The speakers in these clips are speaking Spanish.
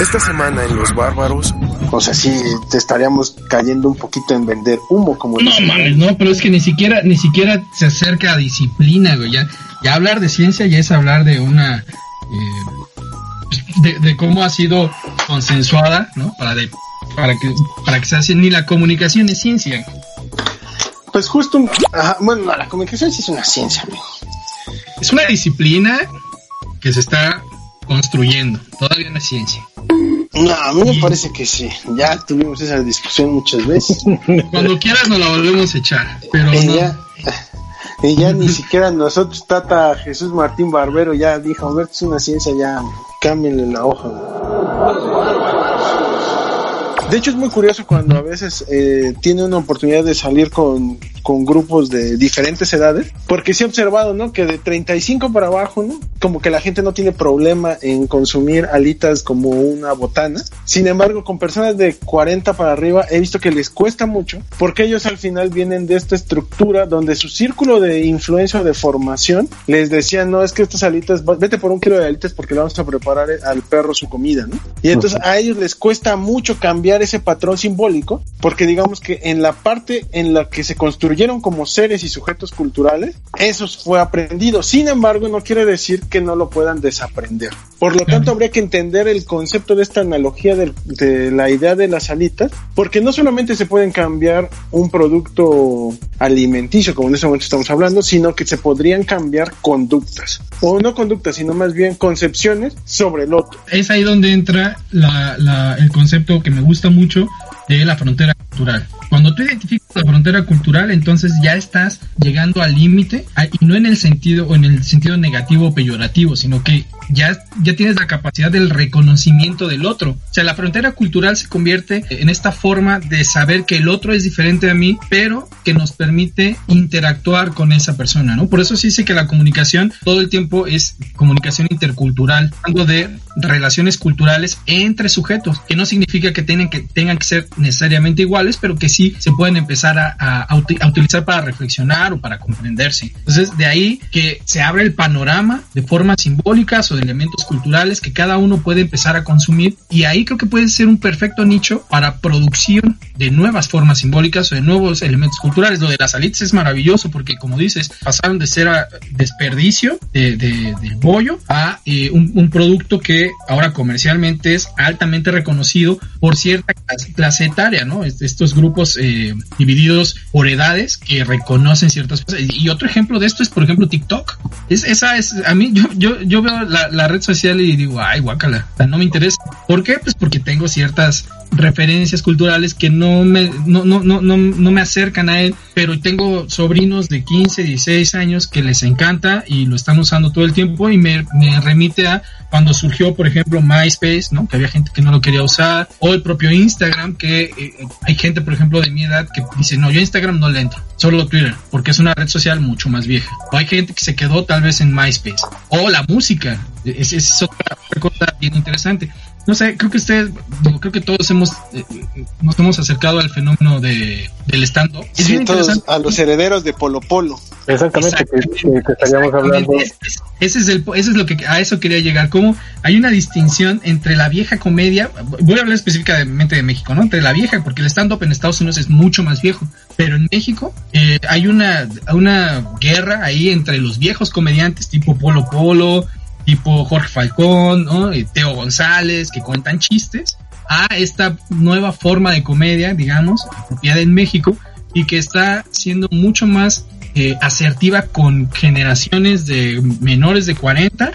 Esta semana en Los Bárbaros, o sea, sí, te estaríamos cayendo un poquito en vender humo, como No mames, no, pero es que ni siquiera, ni siquiera se acerca a disciplina, güey. Ya, ya hablar de ciencia ya es hablar de una. eh, de, de cómo ha sido consensuada, ¿no? Para, de, para, que, para que se hace. Ni la comunicación es ciencia. Pues justo, un- ajá, bueno, no, la comunicación sí es una ciencia, amigo. Es una disciplina que se está construyendo. Todavía no es ciencia. No, a mí me parece que sí. Ya tuvimos esa discusión muchas veces. Cuando quieras nos la volvemos a echar. Pero y no. ya, y ya ni siquiera nosotros, Tata Jesús Martín Barbero, ya dijo, a ver, es una ciencia, ya cámbienle la hoja. De hecho es muy curioso cuando a veces eh, tiene una oportunidad de salir con, con grupos de diferentes edades, porque sí he observado, ¿no? Que de 35 para abajo, ¿no? Como que la gente no tiene problema en consumir alitas como una botana. Sin embargo, con personas de 40 para arriba he visto que les cuesta mucho, porque ellos al final vienen de esta estructura donde su círculo de influencia o de formación les decían, no, es que estas alitas, vete por un kilo de alitas porque le vamos a preparar al perro su comida, ¿no? Y entonces a ellos les cuesta mucho cambiar ese patrón simbólico, porque digamos que en la parte en la que se construyeron como seres y sujetos culturales, eso fue aprendido. Sin embargo, no quiere decir que no lo puedan desaprender. Por lo tanto, habría que entender el concepto de esta analogía de, la idea de las alitas, porque no solamente se pueden cambiar un producto alimenticio, como en este momento estamos hablando, sino que se podrían cambiar conductas. O no conductas, sino más bien concepciones sobre el otro. es ahí donde entra la- la- el concepto que me gusta mucho de la frontera cultural. Cuando tú identificas la frontera cultural, entonces ya estás llegando al límite, y no en el sentido o en el sentido negativo o peyorativo, sino que ya, ya tienes la capacidad del reconocimiento del otro. O sea, la frontera cultural se convierte en esta forma de saber que el otro es diferente a mí, pero que nos permite interactuar con esa persona, ¿no? Por eso sí sé que la comunicación todo el tiempo es comunicación intercultural, hablando de relaciones culturales entre sujetos, que no significa que que, tengan que ser necesariamente iguales, pero que sí se pueden empezar a, a- a uti- a utilizar para reflexionar o para comprenderse. Entonces, de ahí que se abre el panorama de formas simbólicas o de elementos culturales que cada uno puede empezar a consumir y ahí creo que puede ser un perfecto nicho para producción de nuevas formas simbólicas o de nuevos elementos culturales. Lo de las alitas es maravilloso porque, como dices, pasaron de ser a desperdicio de, de- del bollo a eh, un, un producto que ahora comercialmente es altamente reconocido por cierta clase, etaria, ¿no? Est- Estos grupos eh, divididos por edades que reconocen ciertas cosas. Y otro ejemplo de esto es, por ejemplo, TikTok. Es, esa es, a mí, yo, yo, yo veo la, la red social y digo, ay, guácala, no me interesa. ¿Por qué? Pues porque tengo ciertas referencias culturales que no me, no, no, no, no, me acercan a él, pero tengo sobrinos de 15, 16 años que les encanta y lo están usando todo el tiempo y me, remite a cuando surgió, por ejemplo, MySpace, ¿no? Que había gente que no lo quería usar, o el propio Instagram, que eh, hay gente, por ejemplo, de mi edad que dice, no, yo Instagram no le entro, solo Twitter, porque es una red social mucho más vieja. O hay gente que se quedó tal vez en MySpace. O la música, es, es otra, otra cosa bien interesante. No sé, creo que ustedes, digo, creo que todos hemos, eh, nos hemos acercado al fenómeno de, del stand-up. Sí, todos a los herederos de Polo Polo. Exactamente, que, que- que estaríamos hablando. Es- es- Ese es el, ese es lo que a eso quería llegar. Como hay una distinción entre la vieja comedia, voy a hablar específicamente de México, ¿no? Entre la vieja, porque el stand-up en Estados Unidos es mucho más viejo, pero en México eh, hay una, una guerra ahí entre los viejos comediantes tipo Polo Polo, tipo Jorge Falcón, ¿no? Teo González, que cuentan chistes, a esta nueva forma de comedia, digamos, apropiada en México y que está siendo mucho más eh, asertiva con generaciones de menores de 40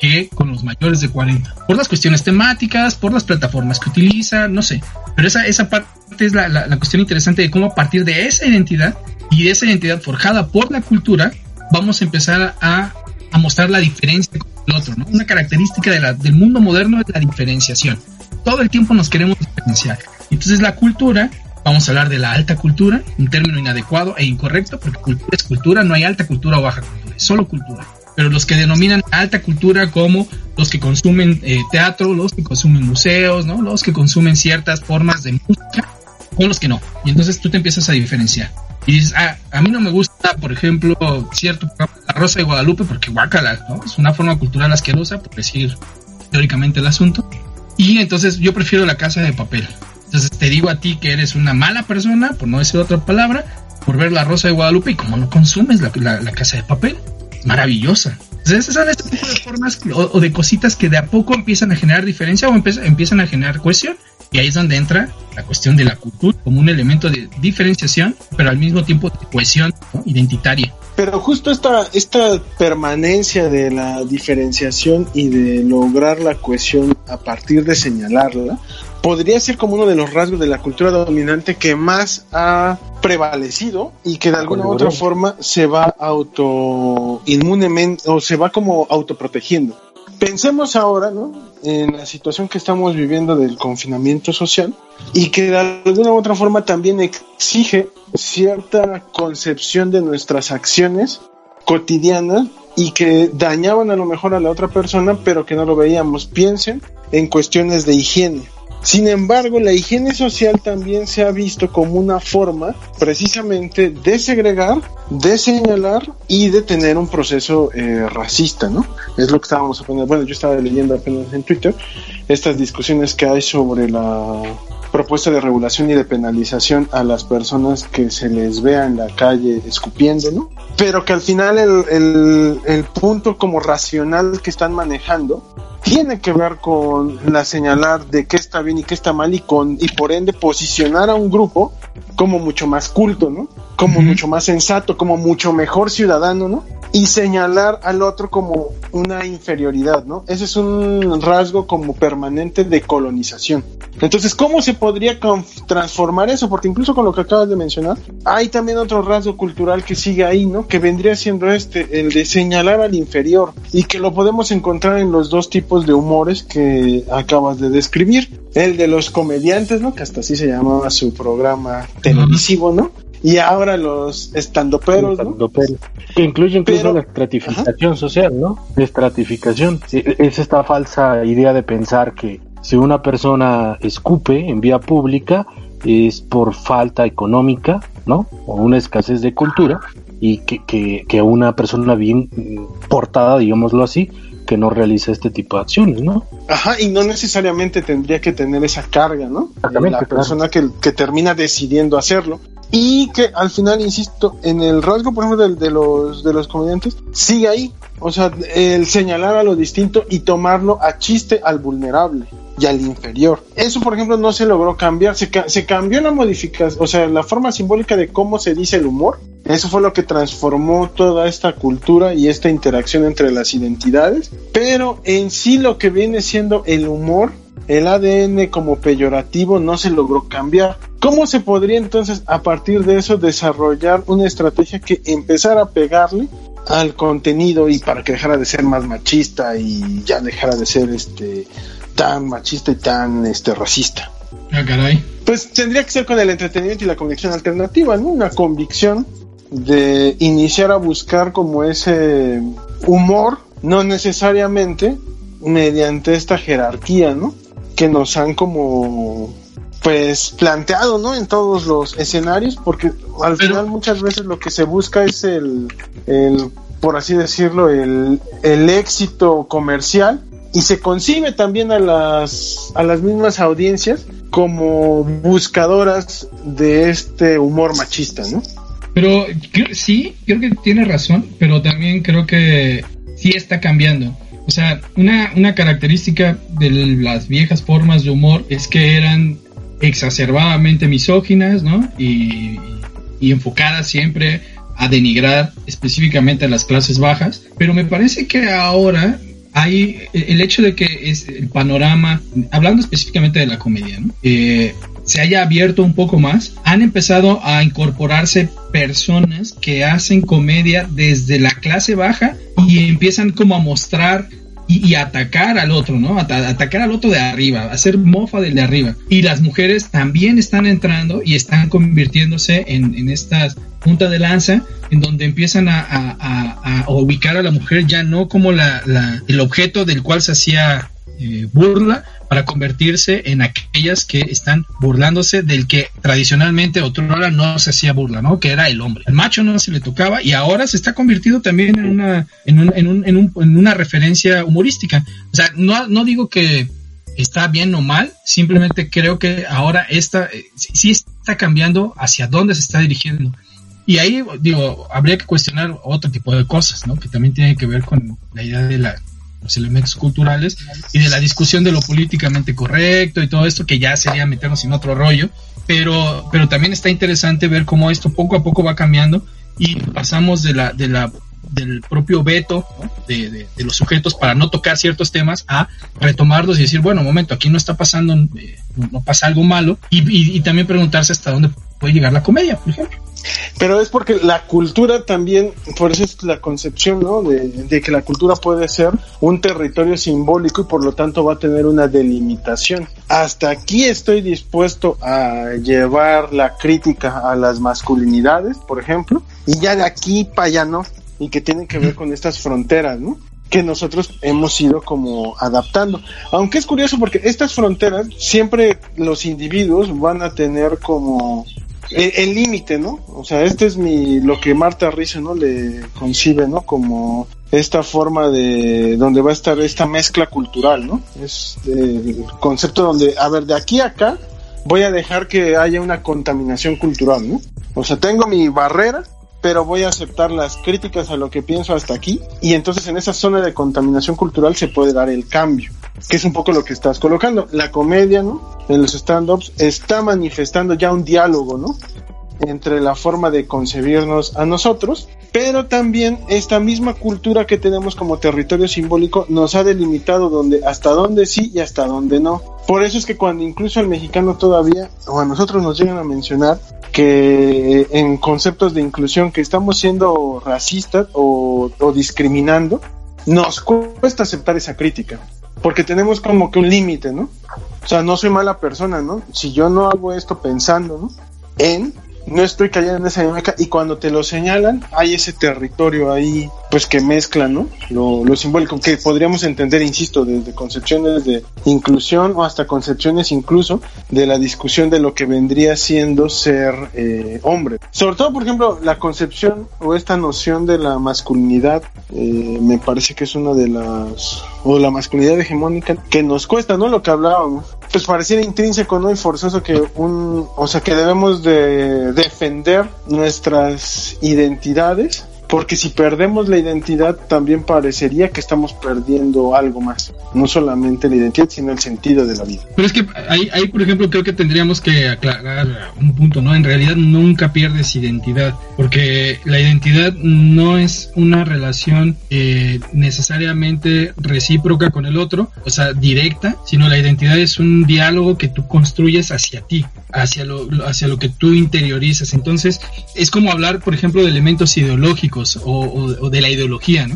que con los mayores de 40. Por las cuestiones temáticas, por las plataformas que utiliza, no sé. Pero esa, esa parte es la, la- la cuestión interesante de cómo a partir de esa identidad y de esa identidad forjada por la cultura, vamos a empezar a, a mostrar la diferencia otro. ¿no? Una característica de la- del mundo moderno es la diferenciación. Todo el tiempo nos queremos diferenciar. Entonces la cultura Vamos a hablar de la alta cultura, un término inadecuado e incorrecto, porque cultura es cultura, no hay alta cultura o baja cultura, es solo cultura. Pero los que denominan alta cultura como los que consumen eh, teatro, los que consumen museos, ¿no? los que consumen ciertas formas de música, con los que no. Y entonces tú te empiezas a diferenciar. Y dices, ah, a mí no me gusta, por ejemplo, cierto La Rosa de Guadalupe, porque guácala, ¿no? Es una forma cultural asquerosa, por decir teóricamente el asunto. Y entonces yo prefiero la casa de papel. Entonces te digo a ti que eres una mala persona, por no decir otra palabra, por ver la Rosa de Guadalupe y como no consumes la, la casa de papel. Maravillosa. Entonces, son este formas o, de cositas que de a poco empiezan a generar diferencia o empiezan a generar cohesión. Y ahí es donde entra la cuestión de la cultura como un elemento de diferenciación, pero al mismo tiempo de cohesión identitaria. Pero justo esta, esta permanencia de la diferenciación y de lograr la cohesión a partir de señalarla, podría ser como uno de los rasgos de la cultura dominante que más ha prevalecido y que de alguna u otra forma se va auto inmunemente o se va como autoprotegiendo. Pensemos ahora, ¿no? En la situación que estamos viviendo del confinamiento social y que de alguna u otra forma también exige cierta concepción de nuestras acciones cotidianas y que dañaban a lo mejor a la otra persona, pero que no lo veíamos. Piensen en cuestiones de higiene sin embargo, la higiene social también se ha visto como una forma precisamente de segregar, de señalar y de tener un proceso eh, racista, ¿no? Es lo que estábamos aprendiendo. Bueno, yo estaba leyendo apenas en Twitter estas discusiones que hay sobre la propuesta de regulación y de penalización a las personas que se les vea en la calle escupiendo, ¿no? Pero que al final el, el punto como racional que están manejando tiene que ver con la señalar de qué está bien y qué está mal y con y por ende posicionar a un grupo como mucho más culto, ¿no? Como mucho más sensato, como mucho mejor ciudadano, ¿no? Y señalar al otro como una inferioridad, ¿no? Ese es un rasgo como permanente de colonización. Entonces, ¿cómo se podría transformar eso? Porque incluso con lo que acabas de mencionar, hay también otro rasgo cultural que sigue ahí, ¿no? Que vendría siendo este, el de señalar al inferior y que lo podemos encontrar en los dos tipos de humores que acabas de describir. El de los comediantes, ¿no? Que hasta así se llamaba su programa televisivo, ¿no? Y ahora los estandoperos, ¿no? Que incluye incluso la estratificación social, ¿no? Estratificación. Es esta falsa idea de pensar que si una persona escupe en vía pública es por falta económica, ¿no? O una escasez de cultura y que, que, que una persona bien portada, digámoslo así, que no realiza este tipo de acciones, ¿no? Ajá, y no necesariamente tendría que tener esa carga, ¿no? La persona que, que, termina decidiendo hacerlo. Y que al final, insisto, en el rasgo, por ejemplo, de, de, los, de los comediantes, sigue ahí. O sea, el señalar a lo distinto y tomarlo a chiste al vulnerable y al inferior. Eso, por ejemplo, no se logró cambiar. Se, se cambió la modificación, o sea, la forma simbólica de cómo se dice el humor. Eso fue lo que transformó toda esta cultura y esta interacción entre las identidades. Pero en sí lo que viene siendo el humor el ADN como peyorativo no se logró cambiar. ¿Cómo se podría entonces a partir de eso desarrollar una estrategia que empezara a pegarle al contenido y para que dejara de ser más machista y ya dejara de ser este tan machista y tan este racista? Ah, caray. Pues tendría que ser con el entretenimiento y la convicción alternativa, ¿no? Una convicción de iniciar a buscar como ese humor, no necesariamente mediante esta jerarquía, ¿no? Que nos han como pues planteado, ¿no? En todos los escenarios, porque al final muchas veces lo que se busca es el, el por así decirlo, el, el éxito comercial y se concibe también a las, a las mismas audiencias como buscadoras de este humor machista, ¿no? Pero sí, creo que tiene razón, pero también creo que sí está cambiando. O sea, una, una característica de las viejas formas de humor es que eran exacerbadamente misóginas, ¿no? Y, enfocadas siempre a denigrar específicamente a las clases bajas. Pero me parece que ahora hay el hecho de que es el panorama, hablando específicamente de la comedia, ¿no? eh, se haya abierto un poco más, han empezado a incorporarse personas que hacen comedia desde la clase baja y empiezan como a mostrar y, atacar al otro, ¿no? atacar al otro de arriba, hacer mofa del de arriba. Y las mujeres también están entrando y están convirtiéndose en, en estas punta de lanza en donde empiezan a, a, ubicar a la mujer ya no como la, el objeto del cual se hacía eh, burla para convertirse en aquellas que están burlándose del que tradicionalmente otrora no se hacía burla, ¿no? Que era el hombre. El macho no se le tocaba y ahora se está convirtiendo también en una, en, un, en, un, en, un, en una referencia humorística. O sea, no, no digo que está bien o mal, simplemente creo que ahora esta, eh, sí está cambiando hacia dónde se está dirigiendo. Y ahí, digo, habría que cuestionar otro tipo de cosas, ¿no? Que también tiene que ver con la idea de la, los elementos culturales y de la discusión de lo políticamente correcto y todo esto, que ya sería meternos en otro rollo. Pero, pero también está interesante ver cómo esto poco a poco va cambiando y pasamos de la, de la del propio veto de, los sujetos para no tocar ciertos temas a retomarlos y decir, bueno, momento, aquí no está pasando, eh, no pasa algo malo, y, también preguntarse hasta dónde puede llegar la comedia, por ejemplo. Pero es porque la cultura también, por eso es la concepción, ¿no? De, que la cultura puede ser un territorio simbólico y por lo tanto va a tener una delimitación. Hasta aquí estoy dispuesto a llevar la crítica a las masculinidades, por ejemplo, y ya de aquí para allá no y que tienen que ver con estas fronteras, ¿no? que nosotros hemos ido como adaptando. Aunque es curioso porque estas fronteras siempre los individuos van a tener como el límite, ¿no? O sea, este es mi lo que Marta Rizzo, ¿no? le concibe, ¿no? Como esta forma de donde va a estar esta mezcla cultural, ¿no? Es el concepto donde, a ver, de aquí a acá voy a dejar que haya una contaminación cultural, ¿no? O sea, tengo mi barrera pero voy a aceptar las críticas a lo que pienso hasta aquí y entonces en esa zona de contaminación cultural se puede dar el cambio, que es un poco lo que estás colocando. La comedia, ¿no? En los stand-ups está manifestando ya un diálogo, ¿no? Entre la forma de concebirnos a nosotros, pero también esta misma cultura que tenemos como territorio simbólico nos ha delimitado donde, hasta dónde sí y hasta dónde no. Por eso es que cuando incluso el mexicano todavía, o a nosotros nos llegan a mencionar, que en conceptos de inclusión que estamos siendo racistas o, discriminando, nos cuesta aceptar esa crítica, porque tenemos como que un límite, ¿no? O sea, no soy mala persona, ¿no? Si yo no hago esto pensando, ¿no? En no estoy cayendo en esa dinámica y cuando te lo señalan hay ese territorio ahí pues que mezcla no lo, simbólico que podríamos entender insisto desde concepciones de inclusión o hasta concepciones incluso de la discusión de lo que vendría siendo ser eh, hombre. Sobre todo por ejemplo la concepción o esta noción de la masculinidad eh, me parece que es una de las o la masculinidad hegemónica que nos cuesta no lo que hablábamos pues pareciera intrínseco, ¿no? Y forzoso que un, o sea, que debemos de defender nuestras identidades porque si perdemos la identidad también parecería que estamos perdiendo algo más, no solamente la identidad, sino el sentido de la vida. Pero es que ahí, ahí por ejemplo, creo que tendríamos que aclarar un punto, ¿no? En realidad nunca pierdes identidad, porque la identidad no es una relación eh, necesariamente recíproca con el otro, o sea, directa, sino la identidad es un diálogo que tú construyes hacia ti, hacia lo, hacia lo que tú interiorizas. Entonces, es como hablar, por ejemplo, de elementos ideológicos o, de la ideología.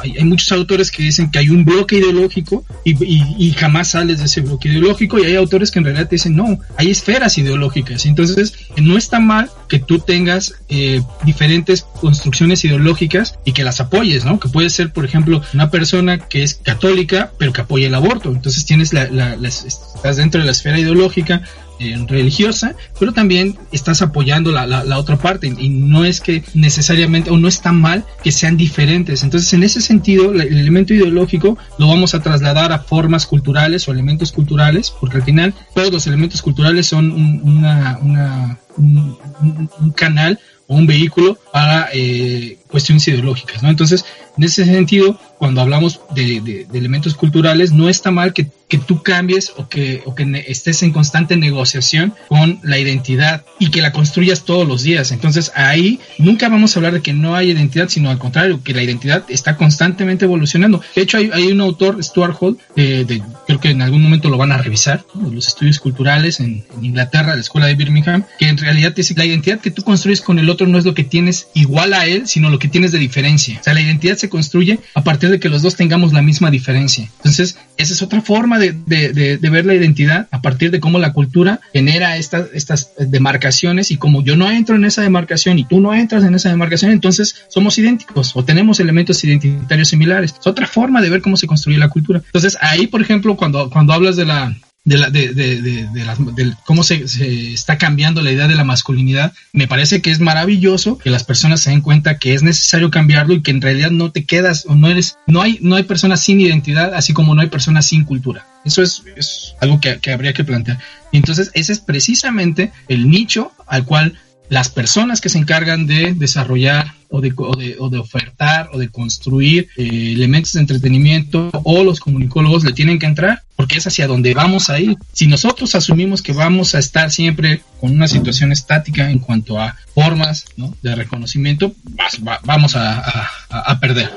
Hay, muchos autores que dicen que hay un bloque ideológico y, jamás sales de ese bloque ideológico y hay autores que en realidad te dicen no, hay esferas ideológicas. Entonces no está mal que tú tengas eh, diferentes construcciones ideológicas y que las apoyes, ¿no? Que puede ser, por ejemplo, una persona que es católica pero que apoya el aborto. Entonces tienes estás dentro de la esfera ideológica eh, religiosa, pero también estás apoyando la, la, otra parte y no es que necesariamente o no está mal que sean diferentes. Entonces, en ese sentido, el elemento ideológico lo vamos a trasladar a formas culturales o elementos culturales, porque al final todos los elementos culturales son un, una, una, un, canal o un vehículo para eh, cuestiones ideológicas, ¿no? Entonces, en ese sentido, cuando hablamos de, elementos culturales, no está mal que, tú cambies o que, o que estés en constante negociación con la identidad y que la construyas todos los días. Entonces ahí nunca vamos a hablar de que no hay identidad, sino al contrario, que la identidad está constantemente evolucionando. De hecho, hay, un autor, Stuart Hall, de, creo que en algún momento lo van a revisar, los estudios culturales en, en Inglaterra, la escuela de Birmingham, que en realidad dice que la identidad que tú construyes con el otro no es lo que tienes igual a él, sino lo que tienes de diferencia. O sea, la identidad se construye a partir de que los dos tengamos la misma diferencia. Entonces, esa es otra forma de, ver la identidad a partir de cómo la cultura genera estas, estas demarcaciones y como yo no entro en esa demarcación y tú no entras en esa demarcación, entonces somos idénticos o tenemos elementos identitarios similares. Es otra forma de ver cómo se construye la cultura. Entonces, ahí, por ejemplo, cuando, cuando hablas de la de, la, de, de, de, cómo se, se, está cambiando la idea de la masculinidad, me parece que es maravilloso que las personas se den cuenta que es necesario cambiarlo y que en realidad no te quedas o no eres, no hay, no hay personas sin identidad, así como no hay personas sin cultura. Eso es, es algo que, que habría que plantear. Y entonces ese es precisamente el nicho al cual las personas que se encargan de desarrollar o de, o de, ofertar o de construir eh, elementos de entretenimiento o los comunicólogos le tienen que entrar porque es hacia donde vamos a ir. Si nosotros asumimos que vamos a estar siempre con una situación estática en cuanto a formas de reconocimiento, vamos a, a perder.